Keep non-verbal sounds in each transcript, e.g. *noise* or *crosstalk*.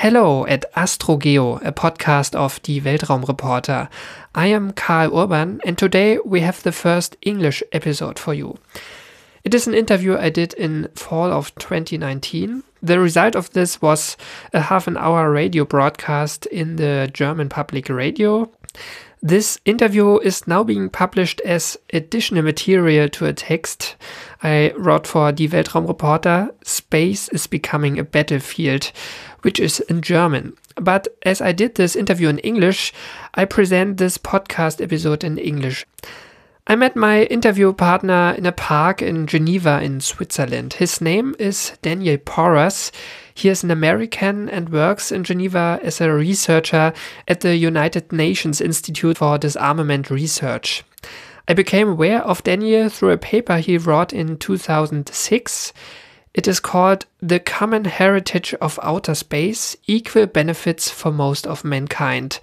Hello at AstroGeo, a podcast of Die Weltraumreporter. I am Karl Urban, and today we have the first English episode for you. It is an interview I did in fall of 2019. The result of this was a half an hour radio broadcast in the German public radio. This interview is now being published as additional material to a text I wrote for Die Weltraumreporter. Space is becoming a battlefield, which is in German. But as I did this interview in English, I present this podcast episode in English. I met my interview partner in a park in Geneva in Switzerland. His name is Daniel Porras. He is an American and works in Geneva as a researcher at the United Nations Institute for Disarmament Research. I became aware of Daniel through a paper he wrote in 2006. It is called The Common Heritage of Outer Space Equal Benefits for Most of Mankind.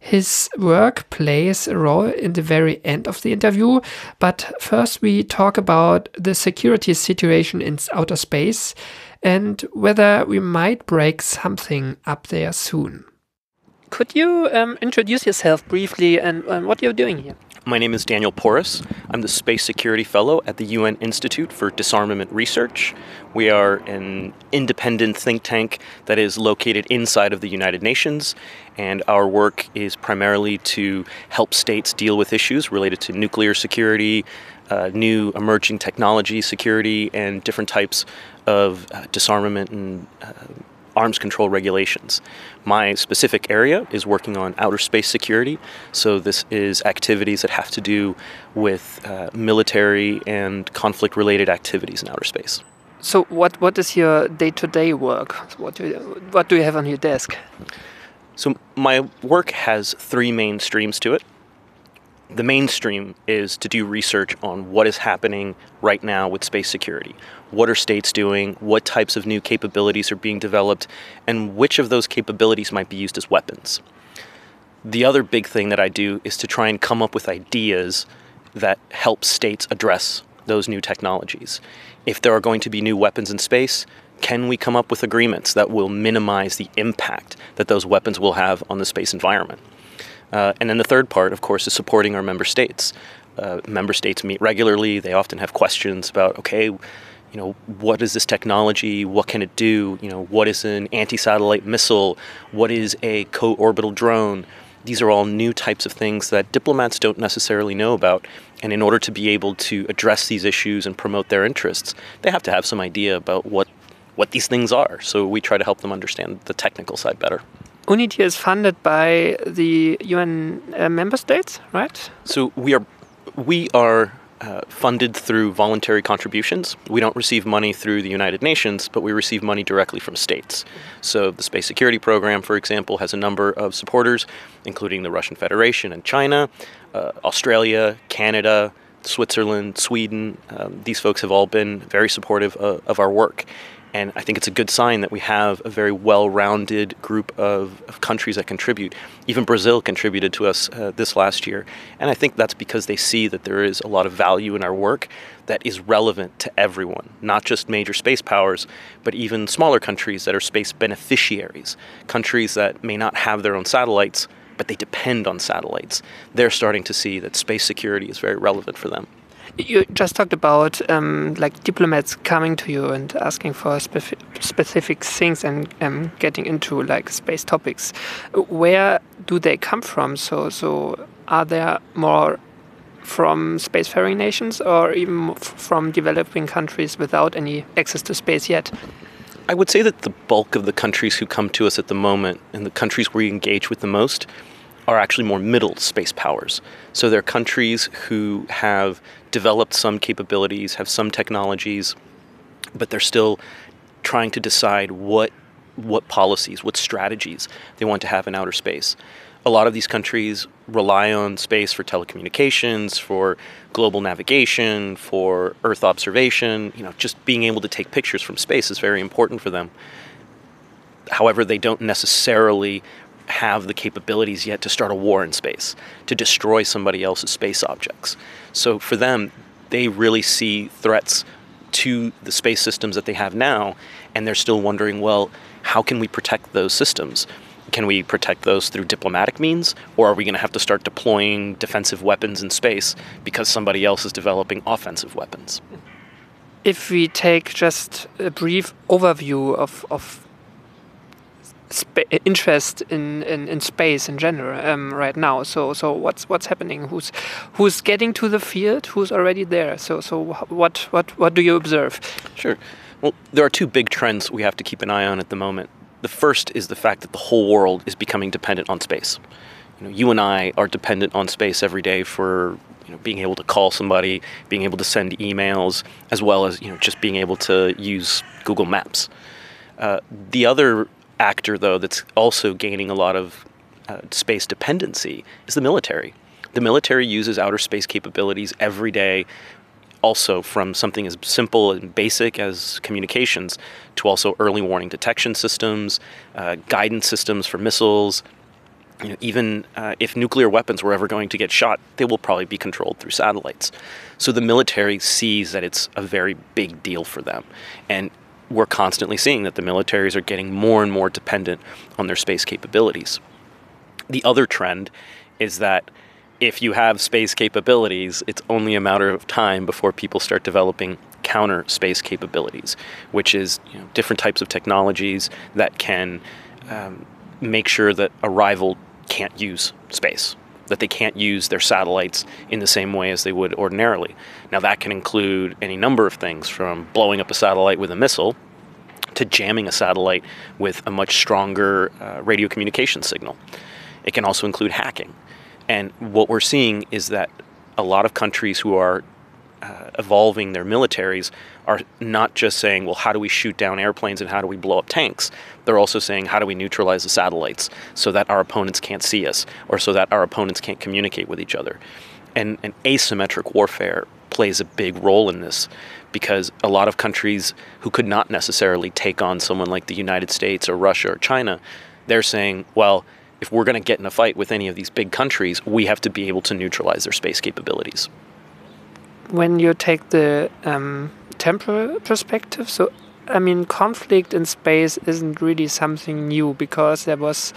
His work plays a role in the very end of the interview, but first we talk about the security situation in outer space and whether we might break something up there soon. Could you um, introduce yourself briefly and, and what you're doing here? My name is Daniel Porras. I'm the Space Security Fellow at the UN Institute for Disarmament Research. We are an independent think tank that is located inside of the United Nations, and our work is primarily to help states deal with issues related to nuclear security, uh, new emerging technology security, and different types of uh, disarmament and uh, arms control regulations. My specific area is working on outer space security, so this is activities that have to do with uh, military and conflict related activities in outer space. So, what, what is your day to day work? What do, you, what do you have on your desk? So, my work has three main streams to it the mainstream is to do research on what is happening right now with space security. What are states doing? What types of new capabilities are being developed? And which of those capabilities might be used as weapons? The other big thing that I do is to try and come up with ideas that help states address those new technologies. If there are going to be new weapons in space, can we come up with agreements that will minimize the impact that those weapons will have on the space environment? Uh, and then the third part, of course, is supporting our member states. Uh, member states meet regularly. They often have questions about, okay, you know, what is this technology? What can it do? You know, what is an anti-satellite missile? What is a co-orbital drone? These are all new types of things that diplomats don't necessarily know about. And in order to be able to address these issues and promote their interests, they have to have some idea about what what these things are. So we try to help them understand the technical side better. UNIDIR is funded by the UN uh, member states, right? So we are we are uh, funded through voluntary contributions. We don't receive money through the United Nations, but we receive money directly from states. So the Space Security Program, for example, has a number of supporters, including the Russian Federation and China, uh, Australia, Canada, Switzerland, Sweden. Um, these folks have all been very supportive uh, of our work. And I think it's a good sign that we have a very well rounded group of, of, countries that contribute. Even Brazil contributed to us uh, this last year. And I think that's because they see that there is a lot of value in our work that is relevant to everyone, not just major space powers, but even smaller countries that are space beneficiaries, countries that may not have their own satellites, but they depend on satellites. They're starting to see that space security is very relevant for them. You just talked about um, like diplomats coming to you and asking for specific, specific things and um, getting into like space topics. Where do they come from? So, so are there more from spacefaring nations or even from developing countries without any access to space yet? I would say that the bulk of the countries who come to us at the moment and the countries we engage with the most are actually more middle space powers. So they're countries who have developed some capabilities, have some technologies, but they're still trying to decide what what policies, what strategies they want to have in outer space. A lot of these countries rely on space for telecommunications, for global navigation, for Earth observation. You know, just being able to take pictures from space is very important for them. However, they don't necessarily have the capabilities yet to start a war in space, to destroy somebody else's space objects. So for them, they really see threats to the space systems that they have now, and they're still wondering, well, how can we protect those systems? Can we protect those through diplomatic means, or are we going to have to start deploying defensive weapons in space because somebody else is developing offensive weapons? If we take just a brief overview of, of interest in, in, in, space in general um, right now. So so what's what's happening? Who's who's getting to the field? Who's already there? So so what what what do you observe? Sure. Well, there are two big trends we have to keep an eye on at the moment. The first is the fact that the whole world is becoming dependent on space. You, know, you and I are dependent on space every day for you know, being able to call somebody, being able to send emails, as well as you know, just being able to use Google Maps. Uh, the other actor, though, that's also gaining a lot of uh, space dependency is the military. The military uses outer space capabilities every day also from something as simple and basic as communications to also early warning detection systems, uh, guidance systems for missiles. You know, even uh, if nuclear weapons were ever going to get shot, they will probably be controlled through satellites. So the military sees that it's a very big deal for them. And we're constantly seeing that the militaries are getting more and more dependent on their space capabilities. The other trend is that if you have space capabilities, it's only a matter of time before people start developing counter space capabilities, which is you know, different types of technologies that can um, make sure that a rival can't use space, that they can't use their satellites in the same way as they would ordinarily. Now, that can include any number of things from blowing up a satellite with a missile to jamming a satellite with a much stronger uh, radio communication signal. It can also include hacking. And what we're seeing is that a lot of countries who are uh, evolving their militaries are not just saying, well, how do we shoot down airplanes and how do we blow up tanks? They're also saying, how do we neutralize the satellites so that our opponents can't see us or so that our opponents can't communicate with each other? And, and asymmetric warfare plays a big role in this because a lot of countries who could not necessarily take on someone like the United States or Russia or China, they're saying, well, if we're going to get in a fight with any of these big countries, we have to be able to neutralize their space capabilities. When you take the um, temporal perspective, so I mean, conflict in space isn't really something new because there was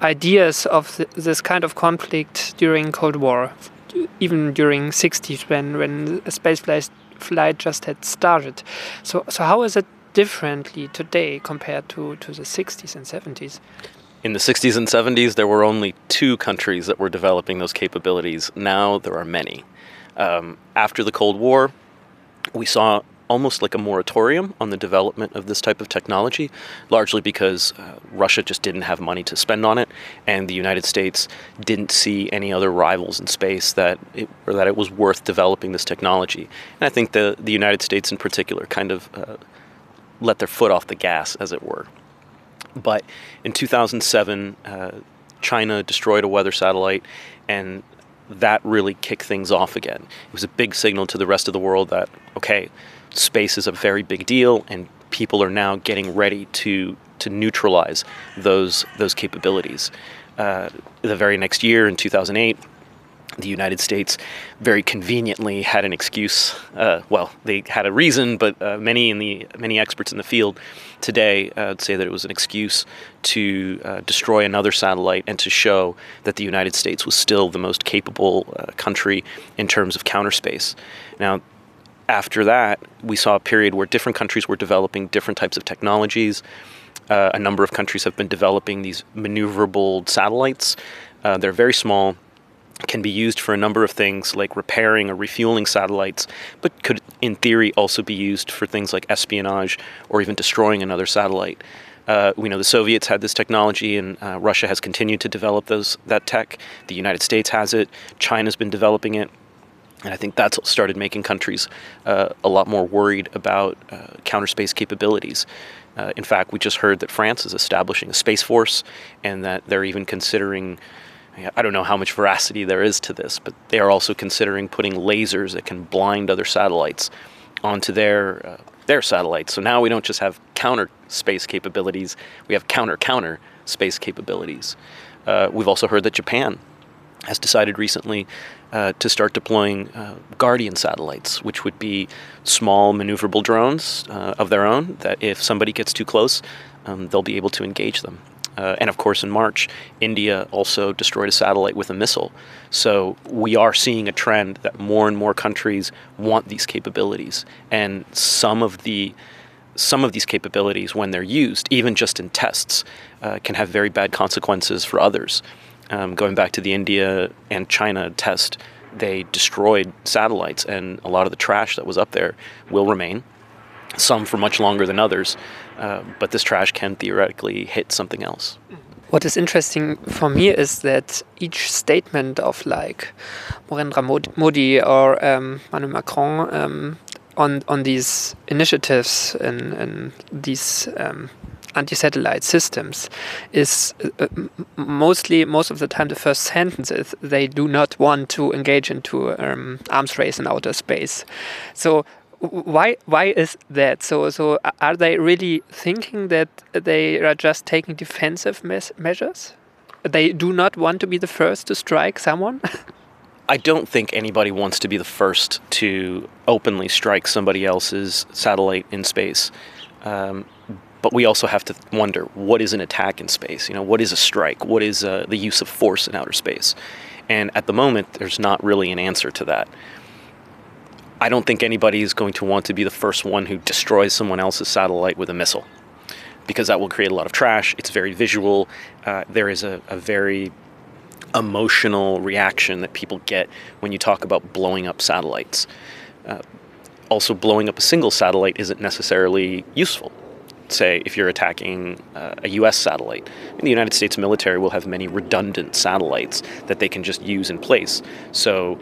ideas of th this kind of conflict during Cold War, even during 60s when when space flight, flight just had started. So so how is it differently today compared to to the 60s and 70s? In the 60s and 70s, there were only two countries that were developing those capabilities. Now there are many. Um, after the Cold War, we saw almost like a moratorium on the development of this type of technology, largely because uh, Russia just didn't have money to spend on it, and the United States didn't see any other rivals in space that it, or that it was worth developing this technology. And I think the the United States in particular kind of uh, let their foot off the gas, as it were. But in 2007, uh, China destroyed a weather satellite, and that really kicked things off again. It was a big signal to the rest of the world that, okay, space is a very big deal, and people are now getting ready to, to neutralize those, those capabilities. Uh, the very next year, in 2008, the United States very conveniently had an excuse. Uh, well, they had a reason, but uh, many in the many experts in the field today uh, say that it was an excuse to uh, destroy another satellite and to show that the United States was still the most capable uh, country in terms of counter space. Now. After that, we saw a period where different countries were developing different types of technologies. Uh, a number of countries have been developing these maneuverable satellites. they're very small, can be used for a number of things like repairing or refueling satellites, but could, in theory, also be used for things like espionage or even destroying another satellite. Uh, we know the Soviets had this technology, and uh, Russia has continued to develop those that tech. The United States has it. China's been developing it, and I think that's started making countries uh, a lot more worried about uh, counter space capabilities. Uh, in fact, we just heard that France is establishing a space force, and that they're even considering I don't know how much veracity there is to this, but they are also considering putting lasers that can blind other satellites onto their uh, their satellites. So now we don't just have counter space capabilities; we have counter counter space capabilities. Uh, we've also heard that Japan has decided recently uh, to start deploying uh, Guardian satellites, which would be small maneuverable drones uh, of their own that if somebody gets too close, um, they'll be able to engage them. Uh, and of course, in March, India also destroyed a satellite with a missile. So we are seeing a trend that more and more countries want these capabilities. And some of the some of these capabilities, when they're used, even just in tests, uh, can have very bad consequences for others. Um, going back to the India and China test, they destroyed satellites, and a lot of the trash that was up there will remain. Some for much longer than others, uh, but this trash can theoretically hit something else. What is interesting for me is that each statement of like Narendra Modi or um, Emmanuel Macron um, on on these initiatives and, and these um, anti-satellite systems is uh, mostly most of the time the first sentence is they do not want to engage into um, arms race in outer space. So why why is that? So so are they really thinking that they are just taking defensive measures? They do not want to be the first to strike someone. *laughs* I don't think anybody wants to be the first to openly strike somebody else's satellite in space. Um, but we also have to wonder what is an attack in space? You know, what is a strike? What is uh, the use of force in outer space? And at the moment, there's not really an answer to that. I don't think anybody is going to want to be the first one who destroys someone else's satellite with a missile because that will create a lot of trash. It's very visual. Uh, there is a, a very emotional reaction that people get when you talk about blowing up satellites. Uh, also, blowing up a single satellite isn't necessarily useful. Say, if you're attacking uh, a US satellite, the United States military will have many redundant satellites that they can just use in place. So,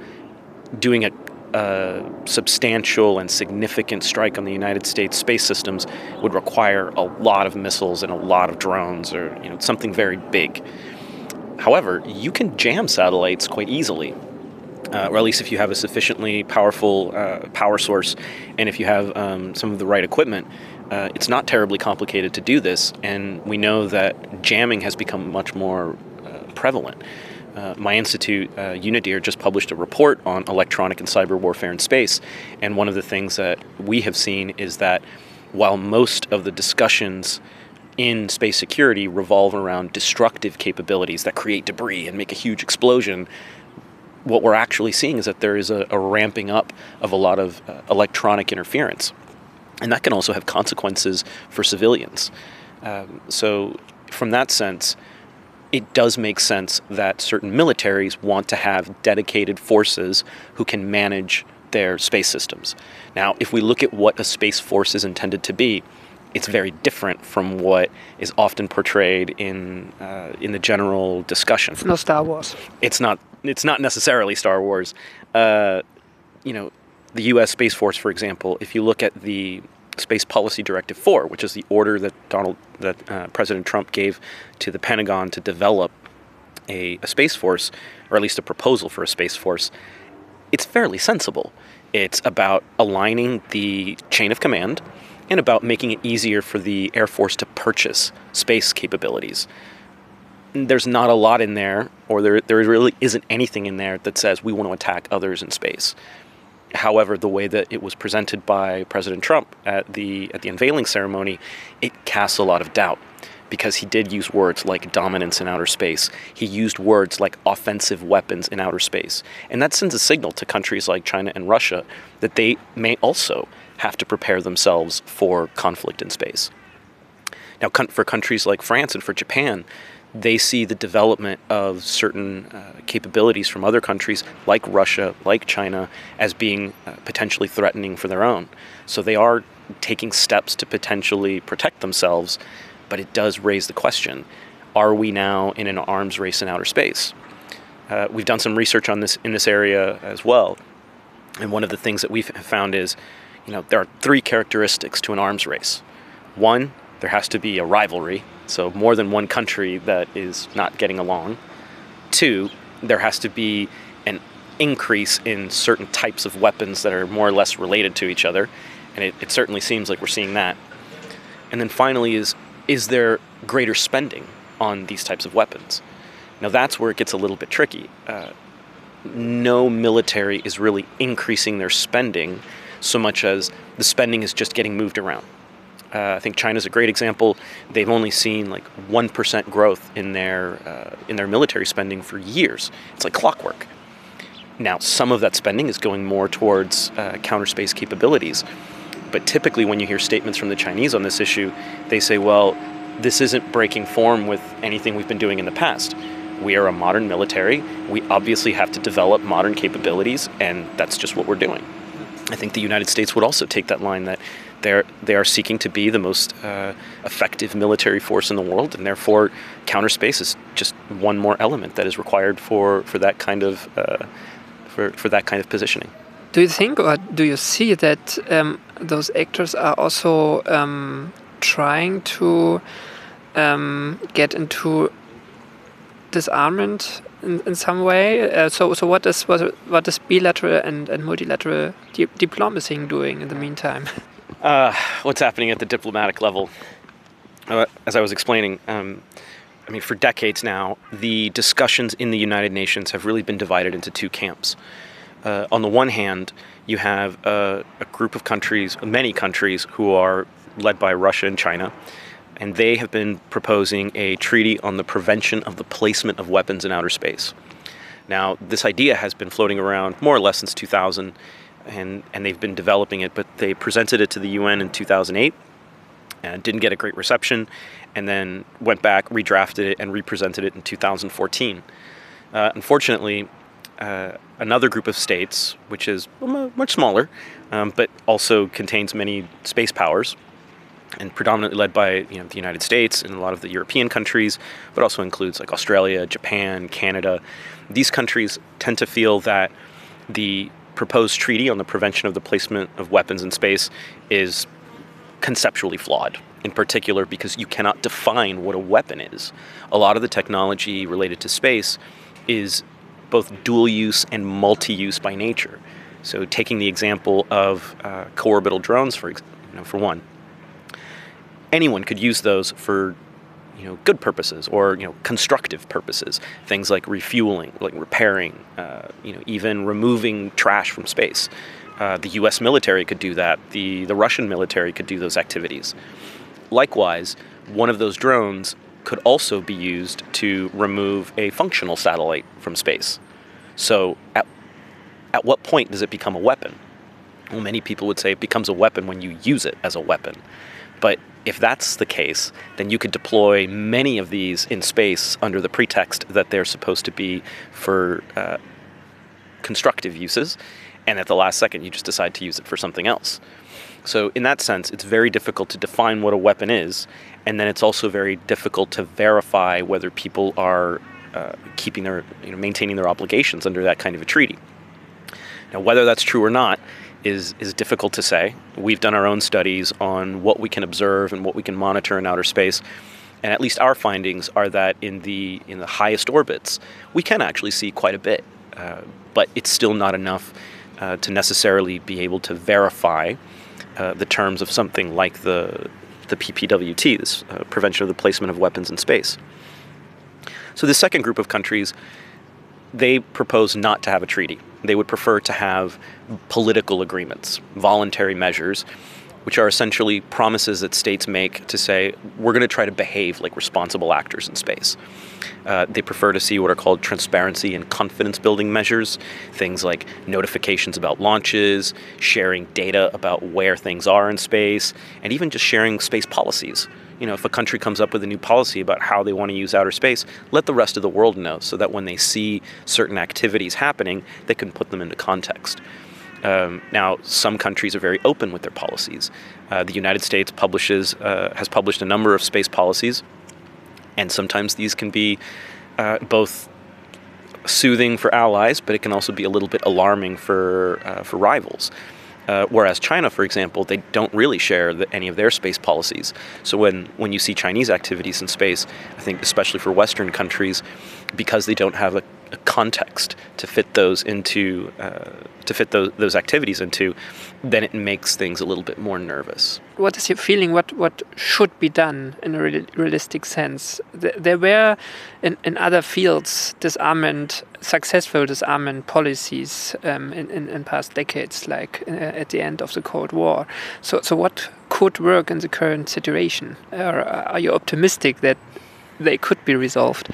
doing a, a substantial and significant strike on the United States space systems would require a lot of missiles and a lot of drones, or you know, something very big. However, you can jam satellites quite easily. Uh, or at least if you have a sufficiently powerful uh, power source and if you have um, some of the right equipment, uh, it's not terribly complicated to do this. And we know that jamming has become much more uh, prevalent. Uh, my institute, uh, just published a report on electronic and cyber warfare in space. And one of the things that we have seen is that while most of the discussions in space security revolve around destructive capabilities that create debris and make a huge explosion, what we're actually seeing is that there is a, a ramping up of a lot of uh, electronic interference. And that can also have consequences for civilians. Um, so, from that sense, it does make sense that certain militaries want to have dedicated forces who can manage their space systems. Now, if we look at what a space force is intended to be, it's very different from what is often portrayed in uh, in the general discussion. It's not Star Wars. It's not. It's not necessarily Star Wars. Uh, you know, the U.S. Space Force, for example. If you look at the Space Policy Directive 4, which is the order that Donald that uh, President Trump gave to the Pentagon to develop a, a space force, or at least a proposal for a space force, it's fairly sensible. It's about aligning the chain of command and about making it easier for the Air Force to purchase space capabilities. There's not a lot in there, or there, there really isn't anything in there that says we want to attack others in space. However, the way that it was presented by President Trump at the at the unveiling ceremony, it casts a lot of doubt because he did use words like dominance in outer space. He used words like offensive weapons in outer space. And that sends a signal to countries like China and Russia that they may also have to prepare themselves for conflict in space. Now, for countries like France and for Japan, they see the development of certain uh, capabilities from other countries like Russia, like China, as being uh, potentially threatening for their own. So they are taking steps to potentially protect themselves, but it does raise the question are we now in an arms race in outer space? Uh, we've done some research on this in this area as well. And one of the things that we've found is you know, there are three characteristics to an arms race. One, there has to be a rivalry, so more than one country that is not getting along. Two, there has to be an increase in certain types of weapons that are more or less related to each other, and it, it certainly seems like we're seeing that. And then finally, is is there greater spending on these types of weapons? Now that's where it gets a little bit tricky. Uh, no military is really increasing their spending so much as the spending is just getting moved around. Uh, I think China's a great example. They've only seen like one percent growth in their uh, in their military spending for years. It's like clockwork. Now, some of that spending is going more towards uh, counter space capabilities, but typically, when you hear statements from the Chinese on this issue, they say, "Well, this isn't breaking form with anything we've been doing in the past." We are a modern military. We obviously have to develop modern capabilities, and that's just what we're doing. I think the United States would also take that line that they're, they are seeking to be the most uh, effective military force in the world, and therefore, counter space is just one more element that is required for, for that kind of uh, for, for that kind of positioning. Do you think, or do you see that um, those actors are also um, trying to um, get into disarmament in, in some way? Uh, so, so what is what, what is bilateral and, and multilateral di diplomacy doing in the meantime? *laughs* Uh, what's happening at the diplomatic level? Uh, as I was explaining, um, I mean, for decades now, the discussions in the United Nations have really been divided into two camps. Uh, on the one hand, you have a, a group of countries, many countries, who are led by Russia and China, and they have been proposing a treaty on the prevention of the placement of weapons in outer space. Now, this idea has been floating around more or less since 2000, and, and they've been developing it, but they presented it to the UN in 2008 and didn't get a great reception, and then went back, redrafted it, and represented it in 2014. Uh, unfortunately, uh, another group of states, which is much smaller, um, but also contains many space powers, and predominantly led by you know, the United States and a lot of the European countries, but also includes like Australia, Japan, Canada. These countries tend to feel that the proposed treaty on the prevention of the placement of weapons in space is conceptually flawed. In particular, because you cannot define what a weapon is. A lot of the technology related to space is both dual use and multi use by nature. So, taking the example of uh, co orbital drones, for, you know, for one, anyone could use those for you know good purposes or you know constructive purposes. Things like refueling like repairing uh, you know even removing trash from space. Uh, the US military could do that. The the Russian military could do those activities. Likewise one of those drones could also be used to remove a functional satellite from space. So at at what point does it become a weapon? Well many people would say it becomes a weapon when you use it as a weapon. But if that's the case, then you could deploy many of these in space under the pretext that they're supposed to be for uh, constructive uses, and at the last second you just decide to use it for something else. So, in that sense, it's very difficult to define what a weapon is, and then it's also very difficult to verify whether people are uh, keeping their, you know, maintaining their obligations under that kind of a treaty. Now, whether that's true or not is is difficult to say. We've done our own studies on what we can observe and what we can monitor in outer space. And at least our findings are that in the in the highest orbits, we can actually see quite a bit, uh, but it's still not enough uh, to necessarily be able to verify uh, the terms of something like the the PPWT, this uh, prevention of the placement of weapons in space. So the second group of countries they propose not to have a treaty. They would prefer to have political agreements, voluntary measures, which are essentially promises that states make to say, we're going to try to behave like responsible actors in space. Uh, they prefer to see what are called transparency and confidence building measures, things like notifications about launches, sharing data about where things are in space, and even just sharing space policies you know, if a country comes up with a new policy about how they want to use outer space, let the rest of the world know so that when they see certain activities happening, they can put them into context. Um, now, some countries are very open with their policies. Uh, the United States publishes uh, has published a number of space policies, and sometimes these can be uh, both soothing for allies, but it can also be a little bit alarming for uh, for rivals. Uh, whereas China, for example, they don't really share the, any of their space policies. So when, when you see Chinese activities in space, I think especially for Western countries, because they don't have a, a context to fit those into uh, to fit those, those activities into, then it makes things a little bit more nervous. What is your feeling? What what should be done in a real, realistic sense? There were in, in other fields disarmament successful disarmament policies um, in, in, in past decades, like uh, at the end of the Cold War. So so what could work in the current situation? Or are you optimistic that they could be resolved?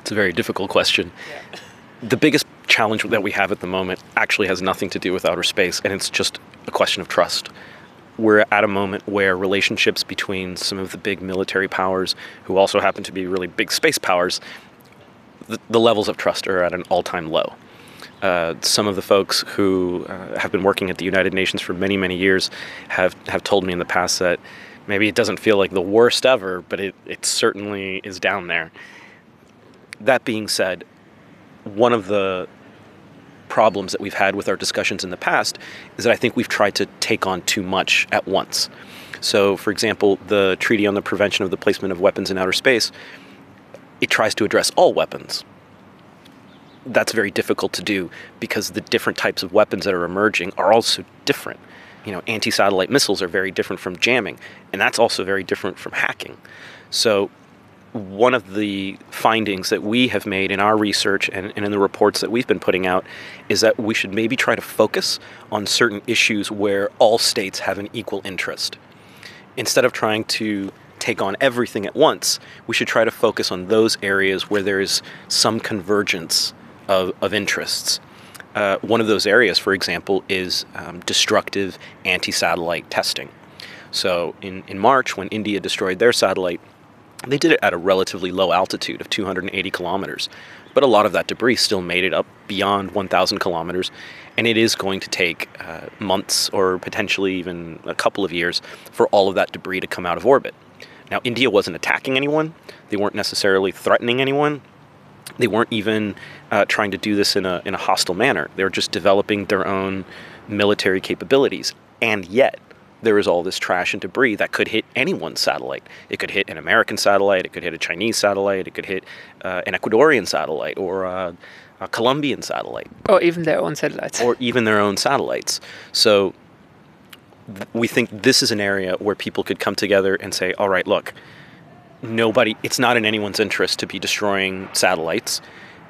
It's a very difficult question. Yeah. The biggest challenge that we have at the moment actually has nothing to do with outer space, and it's just a question of trust. We're at a moment where relationships between some of the big military powers, who also happen to be really big space powers, the, the levels of trust are at an all time low. Uh, some of the folks who uh, have been working at the United Nations for many, many years have, have told me in the past that maybe it doesn't feel like the worst ever, but it, it certainly is down there. That being said, one of the problems that we've had with our discussions in the past is that I think we've tried to take on too much at once. So, for example, the Treaty on the Prevention of the Placement of Weapons in Outer Space, it tries to address all weapons. That's very difficult to do because the different types of weapons that are emerging are also different. You know, anti satellite missiles are very different from jamming, and that's also very different from hacking. So, one of the findings that we have made in our research and, and, in the reports that we've been putting out is that we should maybe try to focus on certain issues where all states have an equal interest. Instead of trying to take on everything at once, we should try to focus on those areas where there is some convergence of, of interests. Uh, one of those areas, for example, is um, destructive anti satellite testing. So, in, in March, when India destroyed their satellite, they did it at a relatively low altitude of 280 kilometers, but a lot of that debris still made it up beyond 1,000 kilometers, and it is going to take uh, months or potentially even a couple of years for all of that debris to come out of orbit. Now, India wasn't attacking anyone, they weren't necessarily threatening anyone. They weren't even uh, trying to do this in a, in a hostile manner. They were just developing their own military capabilities. And yet, there is all this trash and debris that could hit anyone's satellite. It could hit an American satellite, it could hit a Chinese satellite, it could hit uh, an Ecuadorian satellite or a, a Colombian satellite. Or even their own satellites. Or even their own satellites. So th- we think this is an area where people could come together and say, all right, look, nobody, it's not in anyone's interest to be destroying satellites.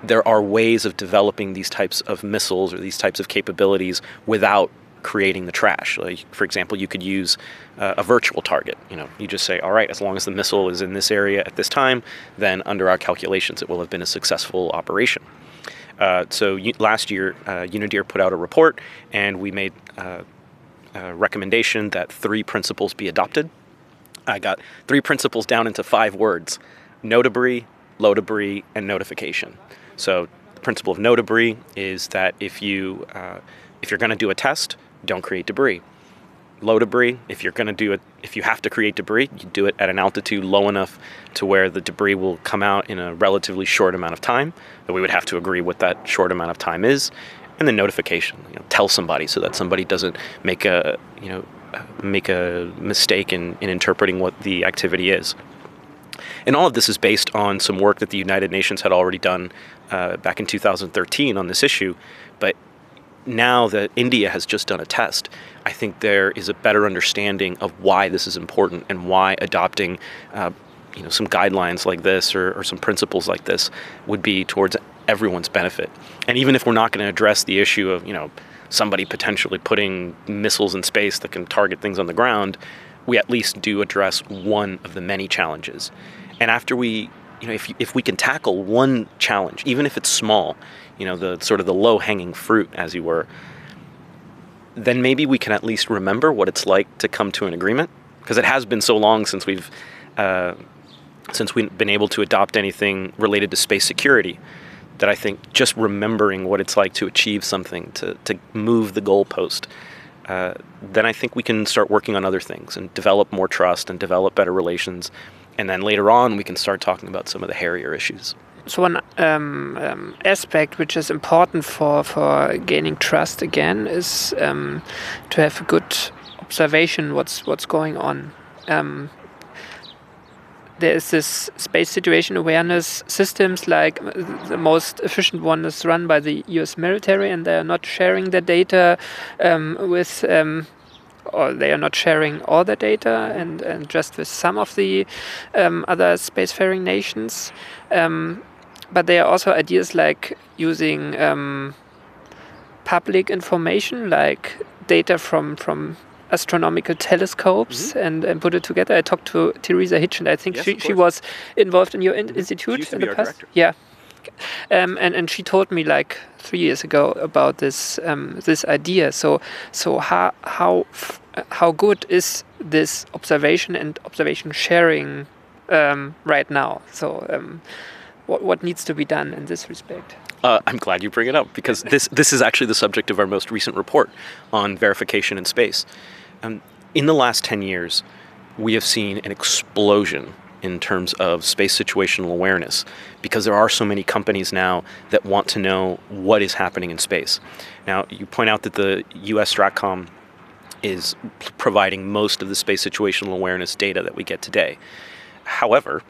There are ways of developing these types of missiles or these types of capabilities without creating the trash. Like, for example, you could use uh, a virtual target. You know, you just say, all right, as long as the missile is in this area at this time, then under our calculations, it will have been a successful operation. Uh, so last year, uh, put out a report, and we made uh, a recommendation that three principles be adopted. I got three principles down into five words: no debris, low debris, and notification. So the principle of no debris is that if you uh, if you're going to do a test, don't create debris. Low debris, if you're going to do it, if you have to create debris, you do it at an altitude low enough to where the debris will come out in a relatively short amount of time. That we would have to agree what that short amount of time is, and the notification. You know, tell somebody so that somebody doesn't make a you know make a mistake in, in interpreting what the activity is. And all of this is based on some work that the United Nations had already done uh, back in 2013 on this issue. But now that India has just done a test, I think there is a better understanding of why this is important and why adopting, uh, you know, some guidelines like this or, or some principles like this would be towards everyone's benefit. And even if we're not going to address the issue of, you know, somebody potentially putting missiles in space that can target things on the ground, we at least do address one of the many challenges. And after we, you know, if, if we can tackle one challenge, even if it's small, you know, the sort of the low hanging fruit, as you were, then maybe we can at least remember what it's like to come to an agreement. Because it has been so long since we've uh, since we've been able to adopt anything related to space security that I think just remembering what it's like to achieve something, to, to move the goalpost, uh, then I think we can start working on other things and develop more trust and develop better relations. And then later on, we can start talking about some of the hairier issues so one um, um, aspect which is important for for gaining trust again is um, to have a good observation what's what's going on. Um, there is this space situation awareness systems like the most efficient one is run by the US military and they are not sharing their data um, with um, or they are not sharing all the data and, and just with some of the um, other spacefaring nations um, but there are also ideas like using um, public information like data from from astronomical telescopes mm -hmm. and, and put it together. I talked to Theresa Hitchens. I think yes, she, she was involved in your in institute in the past. Director. Yeah. Um, and and she told me like three years ago about this um, this idea. So so how how how good is this observation and observation sharing um, right now? So um, what what needs to be done in this respect? Uh, I'm glad you bring it up because this this is actually the subject of our most recent report on verification in space. Um, in the last 10 years, we have seen an explosion in terms of space situational awareness because there are so many companies now that want to know what is happening in space. Now, you point out that the US STRATCOM is providing most of the space situational awareness data that we get today. However,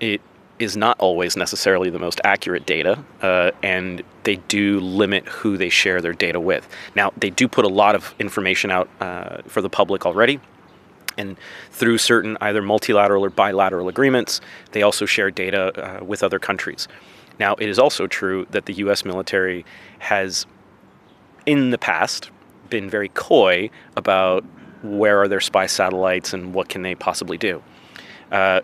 it is not always necessarily the most accurate data, uh, and they do limit who they share their data with. Now, they do put a lot of information out uh, for the public already, and through certain either multilateral or bilateral agreements, they also share data uh, with other countries. Now, it is also true that the US military has, in the past, been very coy about where are their spy satellites and what can they possibly do. Uh,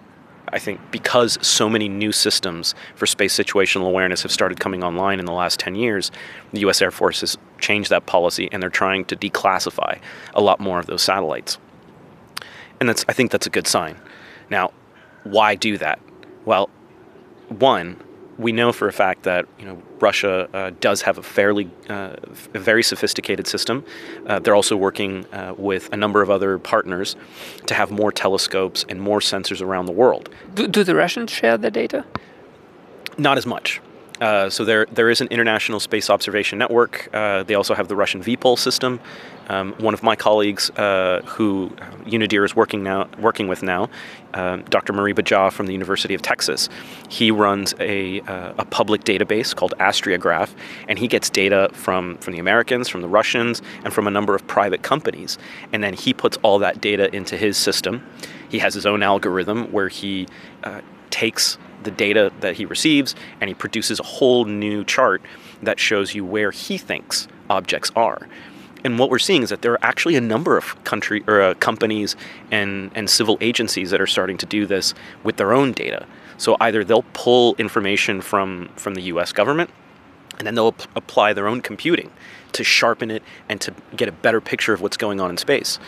I think because so many new systems for space situational awareness have started coming online in the last 10 years, the US Air Force has changed that policy and they're trying to declassify a lot more of those satellites. And that's I think that's a good sign. Now, why do that? Well, one, we know for a fact that you know Russia uh, does have a fairly uh, a very sophisticated system. Uh, they're also working uh, with a number of other partners to have more telescopes and more sensors around the world. Do, do the Russians share the data? Not as much. Uh, so there, there is an international space observation network. Uh, they also have the Russian VPOL system. Um, one of my colleagues, uh, who Unidir is working now, working with now, um, Dr. Moriba Jah from the University of Texas, he runs a, uh, a public database called ASTRIAGraph, and he gets data from from the Americans, from the Russians, and from a number of private companies, and then he puts all that data into his system. He has his own algorithm where he uh, takes the data that he receives and he produces a whole new chart that shows you where he thinks objects are. And what we're seeing is that there are actually a number of country or uh, companies and, and civil agencies that are starting to do this with their own data. So either they'll pull information from, from the US government and then they'll apply their own computing to sharpen it and to get a better picture of what's going on in space.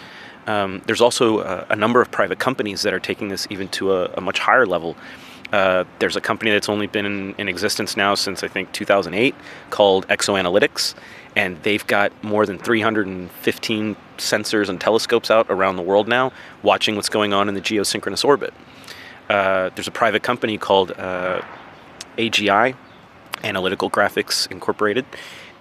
Um, there's also a, a, number of private companies that are taking this even to a, a much higher level uh, there's a company that's only been in, in, existence now since I think 2008 called Exoanalytics, and they've got more than 315 sensors and telescopes out around the world now, watching what's going on in the geosynchronous orbit. Uh, there's a private company called uh, AGI, Analytical Graphics Incorporated,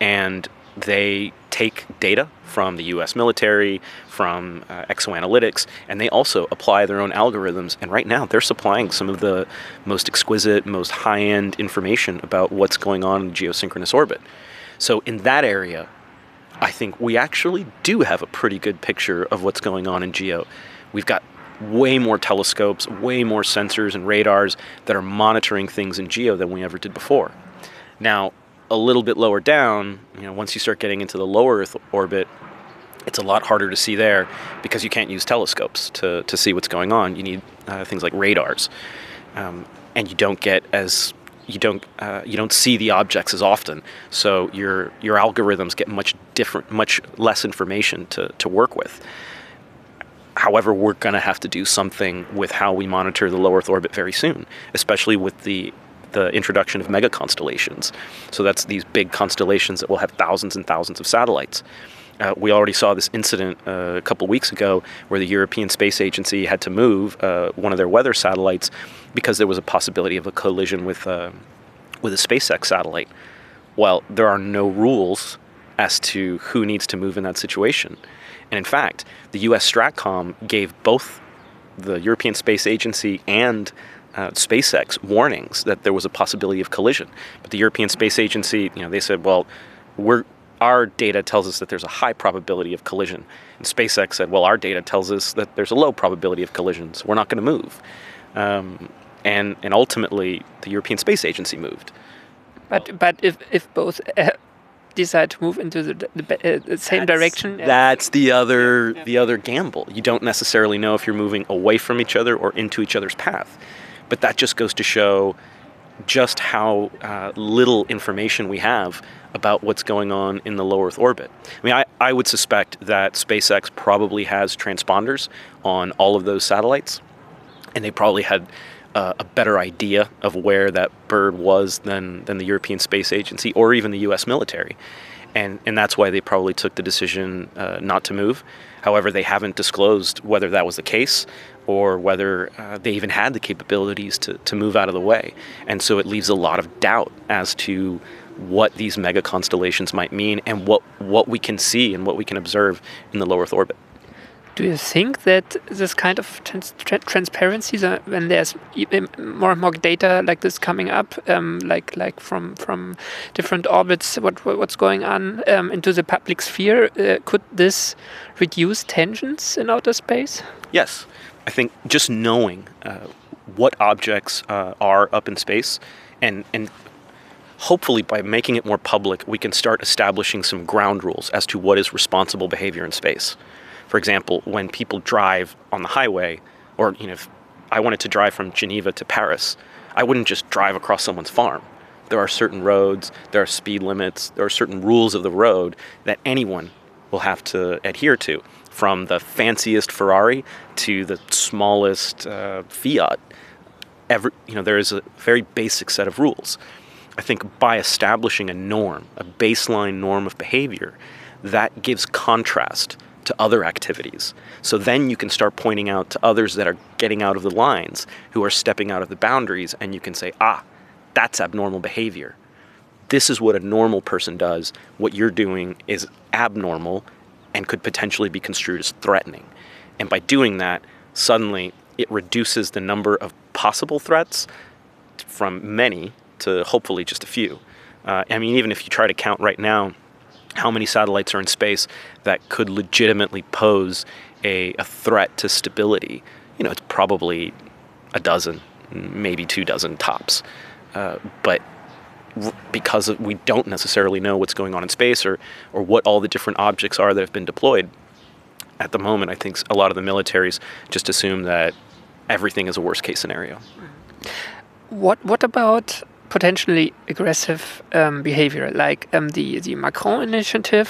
and they take data from the US military, from uh, exoanalytics, and they also apply their own algorithms. And right now, they're supplying some of the most exquisite, most high end information about what's going on in geosynchronous orbit. So, in that area, I think we actually do have a pretty good picture of what's going on in geo. We've got way more telescopes, way more sensors and radars that are monitoring things in geo than we ever did before. Now, a little bit lower down, you know, once you start getting into the lower Earth orbit, it's a lot harder to see there because you can't use telescopes to, to see what's going on. You need uh, things like radars, um, and you don't get as you don't uh, you don't see the objects as often. So your your algorithms get much different, much less information to, to work with. However, we're going to have to do something with how we monitor the low Earth orbit very soon, especially with the the introduction of mega constellations. So that's these big constellations that will have thousands and thousands of satellites. Uh, we already saw this incident uh, a couple weeks ago where the European Space Agency had to move uh, one of their weather satellites because there was a possibility of a collision with uh, with a SpaceX satellite. Well, there are no rules as to who needs to move in that situation. And in fact, the US Stratcom gave both the European Space Agency and uh, SpaceX warnings that there was a possibility of collision. But the European Space Agency, you know, they said, well, we're our data tells us that there's a high probability of collision. And SpaceX said, well, our data tells us that there's a low probability of collisions. We're not going to move. Um, and, and ultimately, the European Space Agency moved. But, but if, if both uh, decide to move into the, the, uh, the same that's, direction. That's the other yeah. the other gamble. You don't necessarily know if you're moving away from each other or into each other's path. But that just goes to show just how uh, little information we have about what's going on in the low Earth orbit. I mean, I, I would suspect that SpaceX probably has transponders on all of those satellites, and they probably had uh, a better idea of where that bird was than, than the European Space Agency or even the US military. And, and that's why they probably took the decision uh, not to move. However, they haven't disclosed whether that was the case or whether uh, they even had the capabilities to, to move out of the way. And so it leaves a lot of doubt as to what these mega constellations might mean and what, what we can see and what we can observe in the low Earth orbit. Do you think that this kind of trans tra transparency, when there's more and more data like this coming up, um, like like from from different orbits, what what's going on um, into the public sphere, uh, could this reduce tensions in outer space? Yes, I think just knowing uh, what objects uh, are up in space, and and hopefully by making it more public, we can start establishing some ground rules as to what is responsible behavior in space. For example, when people drive on the highway, or you know, if I wanted to drive from Geneva to Paris, I wouldn't just drive across someone's farm. There are certain roads, there are speed limits, there are certain rules of the road that anyone will have to adhere to, from the fanciest Ferrari to the smallest uh, Fiat. Every, you know, there is a very basic set of rules. I think by establishing a norm, a baseline norm of behavior, that gives contrast to other activities. So then you can start pointing out to others that are getting out of the lines, who are stepping out of the boundaries, and you can say, ah, that's abnormal behavior. This is what a normal person does. What you're doing is abnormal and could potentially be construed as threatening. And by doing that, suddenly it reduces the number of possible threats from many to hopefully just a few. Uh, I mean, even if you try to count right now, how many satellites are in space that could legitimately pose a, a threat to stability. You know, it's probably a dozen, maybe two dozen tops. Uh, but because we don't necessarily know what's going on in space or, or what all the different objects are that have been deployed, at the moment, I think a lot of the militaries just assume that everything is a worst case scenario. What, what about potentially aggressive um, behavior. Like um, the the Macron initiative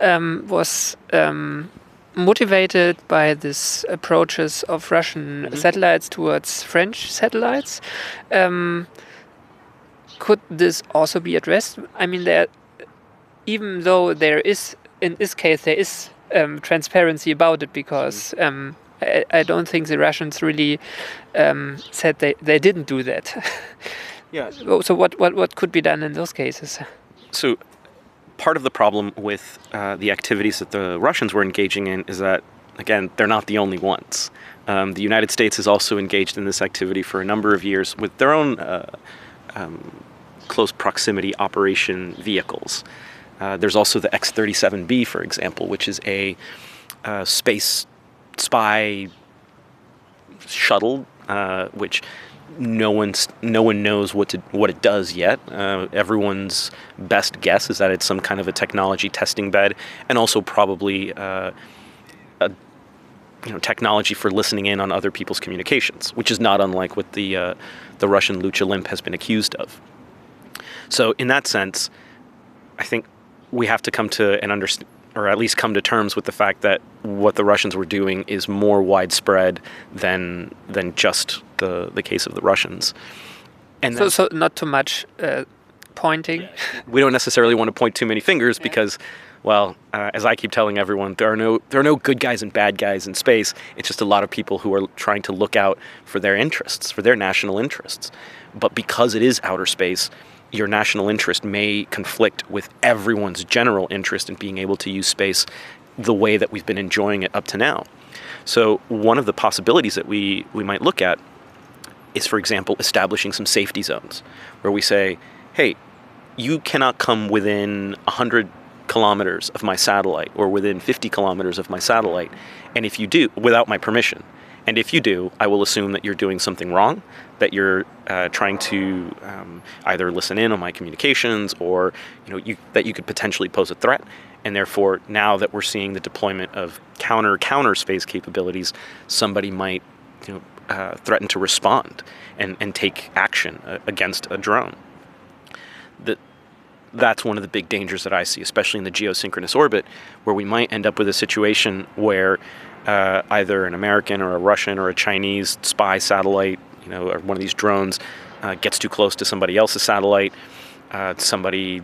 um, was um, motivated by these approaches of Russian mm -hmm. satellites towards French satellites. Um, could this also be addressed? I mean, there, even though there is in this case there is um, transparency about it because. Mm-hmm. I, I, don't think the Russians really said they, they didn't do that. *laughs* Yeah. So what, what, what could be done in those cases? So part of the problem with uh, the activities that the Russians were engaging in is that, again, they're not the only ones. Um, the United States has also engaged in this activity for a number of years with their own uh, um, close proximity operation vehicles. Uh, there's also the X 37B, for example, which is a uh, space spy shuttle, uh, which no one's no one knows what to what it does yet. Uh, everyone's best guess is that it's some kind of a technology testing bed, and also probably uh, a you know technology for listening in on other people's communications, which is not unlike what the uh, the Russian Luch Olymp has been accused of. So in that sense, I think we have to come to an understand or at least come to terms with the fact that what the Russians were doing is more widespread than than just the the case of the Russians. And so, so not too much uh, pointing. We don't necessarily want to point too many fingers yeah. because, well, uh, as I keep telling everyone, there are no there are no good guys and bad guys in space. It's just a lot of people who are trying to look out for their interests, for their national interests. But because it is outer space, your national interest may conflict with everyone's general interest in being able to use space the way that we've been enjoying it up to now. So one of the possibilities that we, we might look at is, for example, establishing some safety zones where we say, hey, you cannot come within 100 kilometers of my satellite or within 50 kilometers of my satellite. And if you do, without my permission, and if you do, I will assume that you're doing something wrong, that you're uh, trying to um, either listen in on my communications or you know you, that you could potentially pose a threat. And therefore, now that we're seeing the deployment of counter counter space capabilities, somebody might you know, uh, threaten to respond and, and take action uh, against a drone. The, that's one of the big dangers that I see, especially in the geosynchronous orbit, where we might end up with a situation where uh, either an American or a Russian or a Chinese spy satellite, you know, or one of these drones uh, gets too close to somebody else's satellite. Uh, somebody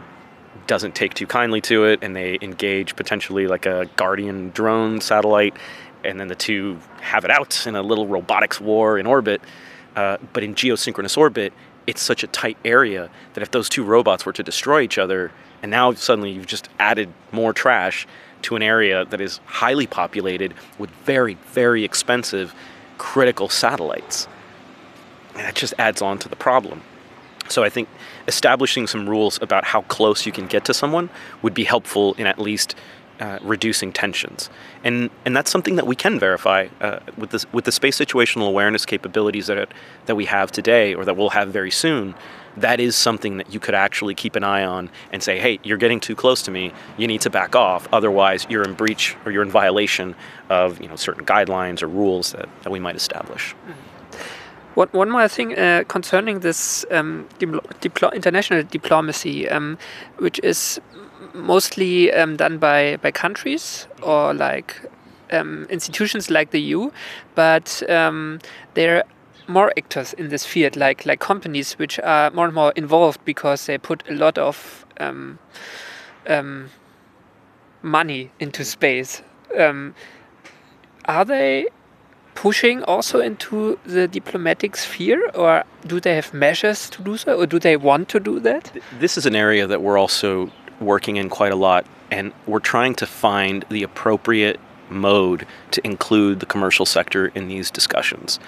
doesn't take too kindly to it, and they engage potentially like a Guardian drone satellite, and then the two have it out in a little robotics war in orbit. Uh, but in geosynchronous orbit, it's such a tight area that if those two robots were to destroy each other, and now suddenly you've just added more trash to an area that is highly populated with very, very expensive critical satellites. And that just adds on to the problem. So I think establishing some rules about how close you can get to someone would be helpful in at least uh, reducing tensions, and and that's something that we can verify uh, with this with the space situational awareness capabilities that that we have today, or that we'll have very soon. That is something that you could actually keep an eye on and say, "Hey, you're getting too close to me. You need to back off. Otherwise, you're in breach or you're in violation of you know certain guidelines or rules that, that we might establish." One, one more thing uh, concerning this um, international diplomacy, um, which is mostly um, done by, by countries or like um, institutions like the EU, but um, there are more actors in this field, like like companies which are more and more involved because they put a lot of um, um, money into space. Um, are they pushing also into the diplomatic sphere, or do they have measures to do so, or do they want to do that? This is an area that we're also working in quite a lot, and we're trying to find the appropriate mode to include the commercial sector in these discussions.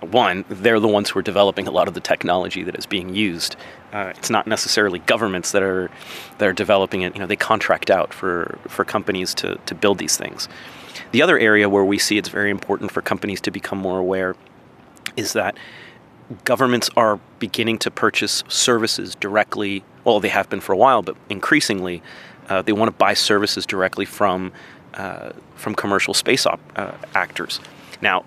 One, they're the ones who are developing a lot of the technology that is being used. Uh, it's not necessarily governments that are that are developing it. You know, they contract out for for companies to to build these things. The other area where we see it's very important for companies to become more aware is that governments are beginning to purchase services directly. Well, they have been for a while, but increasingly, uh, they want to buy services directly from uh, from commercial space op- uh, actors. Now,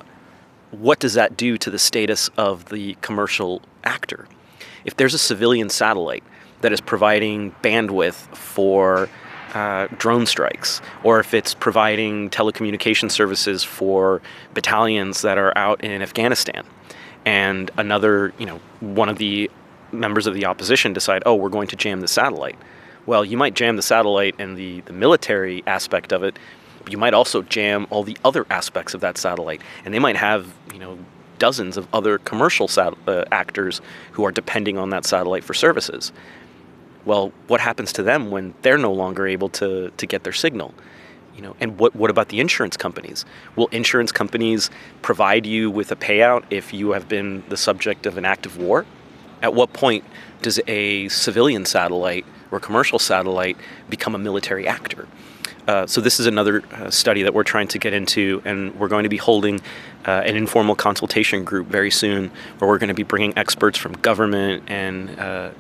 what does that do to the status of the commercial actor? If there's a civilian satellite that is providing bandwidth for uh, drone strikes, or if it's providing telecommunication services for battalions that are out in Afghanistan, and another, you know, one of the members of the opposition decide, oh, we're going to jam the satellite. Well, you might jam the satellite and the, the military aspect of it, but you might also jam all the other aspects of that satellite. And they might have, you know, dozens of other commercial sat- uh, actors who are depending on that satellite for services. Well, what happens to them when they're no longer able to, to get their signal? you know and what what about the insurance companies will insurance companies provide you with a payout if you have been the subject of an act of war at what point does a civilian satellite or commercial satellite become a military actor? Uh, so this is another uh, study that we're trying to get into and we're going to be holding uh, an informal consultation group very soon where we're going to be bringing experts from government and uh,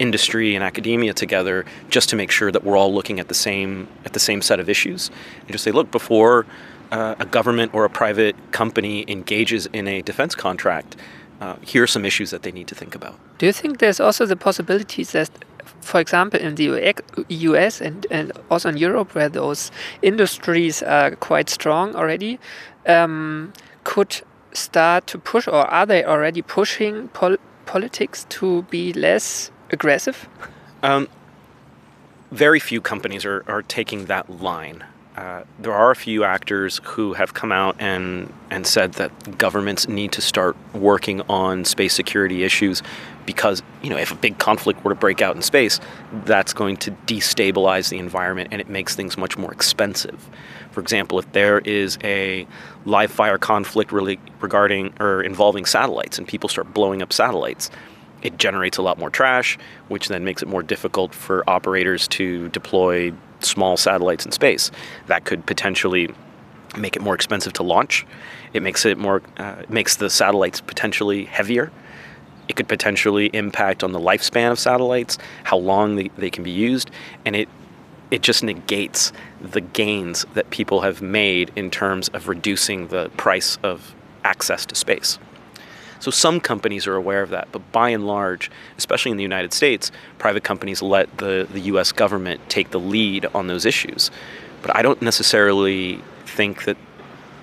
industry and academia together just to make sure that we're all looking at the same at the same set of issues and just say look before uh, a government or a private company engages in a defense contract uh, here are some issues that they need to think about do you think there's also the possibilities that for example in the US and, and also in Europe where those industries are quite strong already um, could start to push or are they already pushing pol politics to be less aggressive? Um, very few companies are, are taking that line. Uh, there are a few actors who have come out and and said that governments need to start working on space security issues because you know if a big conflict were to break out in space, that's going to destabilize the environment and it makes things much more expensive. For example, if there is a live fire conflict really regarding or involving satellites and people start blowing up satellites, it generates a lot more trash, which then makes it more difficult for operators to deploy small satellites in space. That could potentially make it more expensive to launch. It makes it more uh, makes the satellites potentially heavier. It could potentially impact on the lifespan of satellites, how long they, they can be used, and it it just negates the gains that people have made in terms of reducing the price of access to space. So some companies are aware of that, but by and large, especially in the United States, private companies let the, the US government take the lead on those issues. But I don't necessarily think that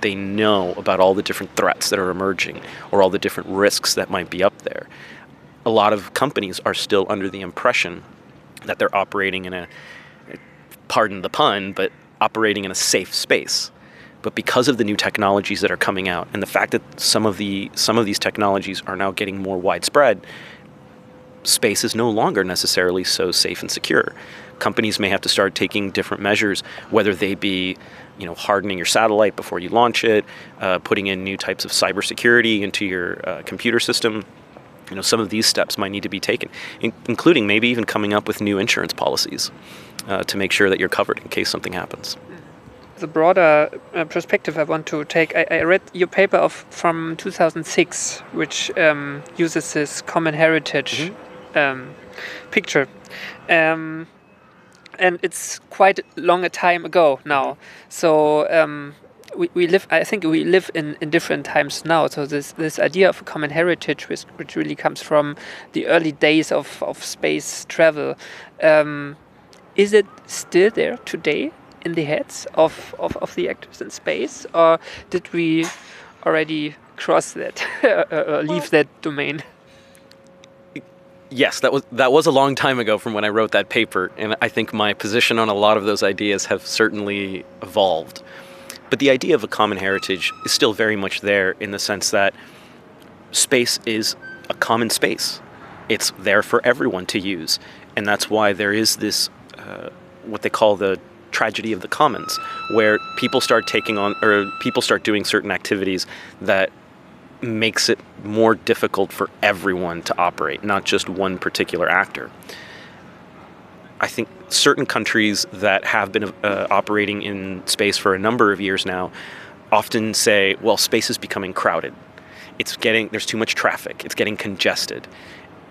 they know about all the different threats that are emerging or all the different risks that might be up there. A lot of companies are still under the impression that they're operating in a, pardon the pun, but operating in a safe space. But because of the new technologies that are coming out and the fact that some of the some of these technologies are now getting more widespread, space is no longer necessarily so safe and secure. Companies may have to start taking different measures, whether they be, you know, hardening your satellite before you launch it, uh, putting in new types of cybersecurity into your uh, computer system. You know, some of these steps might need to be taken, in- including maybe even coming up with new insurance policies uh, to make sure that you're covered in case something happens the broader uh, perspective I want to take, I, I, read your paper of from 2006, which um, uses this common heritage mm -hmm. um, picture, um, and it's quite a long a time ago now. So um, we, we live. I think we live in, in different times now. So this this idea of a common heritage, which, which really comes from the early days of of space travel. Um, is it still there today? In the heads of, of, of the actors in space, or did we already cross that, *laughs* uh, leave that domain? Yes, that was that was a long time ago from when I wrote that paper, and I think my position on a lot of those ideas have certainly evolved. But the idea of a common heritage is still very much there in the sense that space is a common space. It's there for everyone to use, and that's why there is this uh, what they call the tragedy of the commons, where people start taking on or people start doing certain activities that makes it more difficult for everyone to operate, not just one particular actor. I think certain countries that have been uh, operating in space for a number of years now often say, well, space is becoming crowded. It's getting, there's too much traffic, it's getting congested.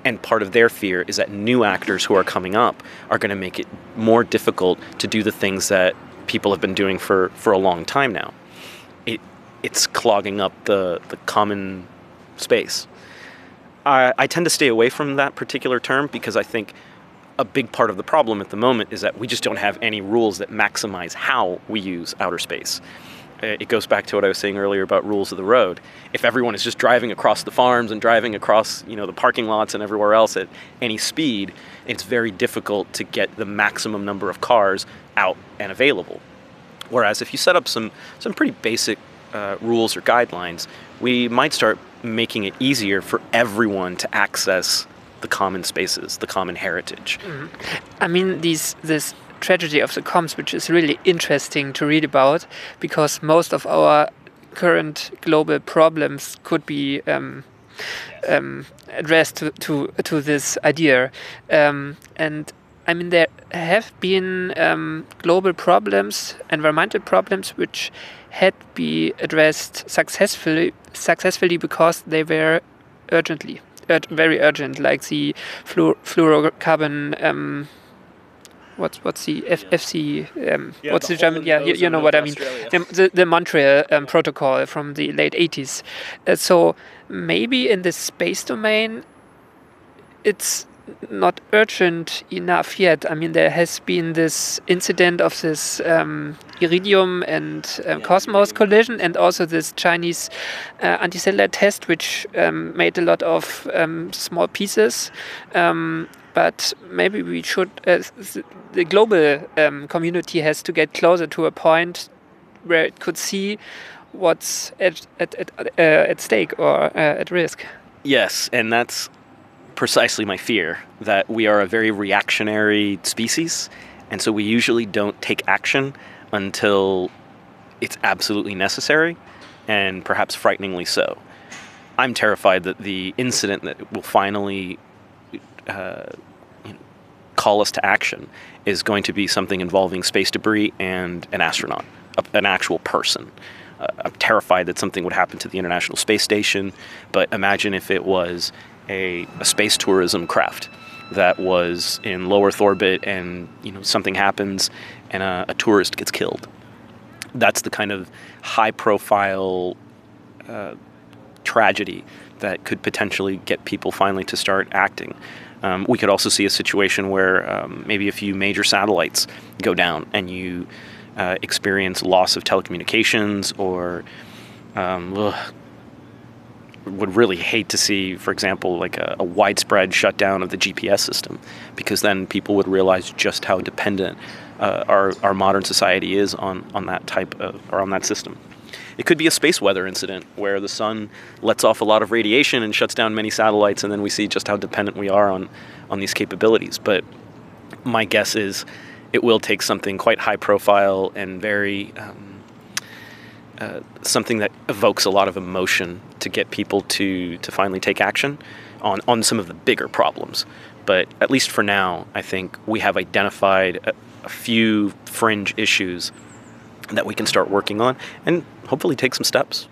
And part of their fear is that new actors who are coming up are going to make it more difficult to do the things that people have been doing for, for a long time now. It, it's clogging up the, the common space. I, I tend to stay away from that particular term because I think a big part of the problem at the moment is that we just don't have any rules that maximize how we use outer space it goes back to what I was saying earlier about rules of the road. If everyone is just driving across the farms and driving across, you know, the parking lots and everywhere else at any speed, it's very difficult to get the maximum number of cars out and available. Whereas if you set up some some pretty basic uh, rules or guidelines, we might start making it easier for everyone to access the common spaces, the common heritage. Mm-hmm. I mean, these this tragedy of the commons, which is really interesting to read about because most of our current global problems could be um, um, addressed to, to, to this idea. Um, and I mean, there have been um, global problems, environmental problems, which had be addressed successfully, successfully because they were urgently, ur very urgent, like the fluor fluorocarbon um, what's what's the F, FC? Um, yeah, what's the, the German? Yeah, you, you, know what I mean. The, the, the Montreal um, Protocol from the late 80s. Uh, so maybe in the space domain, it's not urgent enough yet. I mean, there has been this incident of this um, Iridium and um, Cosmos collision, and also this Chinese uh, anti-satellite test, which um, made a lot of um, small pieces. Um, but maybe we should, uh, the global um, community has to get closer to a point where it could see what's at, at, at, uh, at stake or uh, at risk. Yes, and that's precisely my fear that we are a very reactionary species, and so we usually don't take action until it's absolutely necessary, and perhaps frighteningly so. I'm terrified that the incident that will finally uh, you know, call us to action is going to be something involving space debris and an astronaut, an actual person. Uh, I'm terrified that something would happen to the International Space Station, but imagine if it was a, a space tourism craft that was in low Earth orbit and you know something happens and a, a tourist gets killed. That's the kind of high profile uh, tragedy that could potentially get people finally to start acting. Um, we could also see a situation where um, maybe a few major satellites go down and you uh, experience loss of telecommunications or um, ugh, would really hate to see, for example, like a, a, widespread shutdown of the GPS system, because then people would realize just how dependent uh, our, our modern society is on, on that type of, or on that system. It could be a space weather incident where the sun lets off a lot of radiation and shuts down many satellites, and then we see just how dependent we are on, on these capabilities. But my guess is it will take something quite high profile and very um, uh, something that evokes a lot of emotion to get people to to finally take action on on some of the bigger problems. But at least for now, I think we have identified a, a few fringe issues that we can start working on and hopefully take some steps.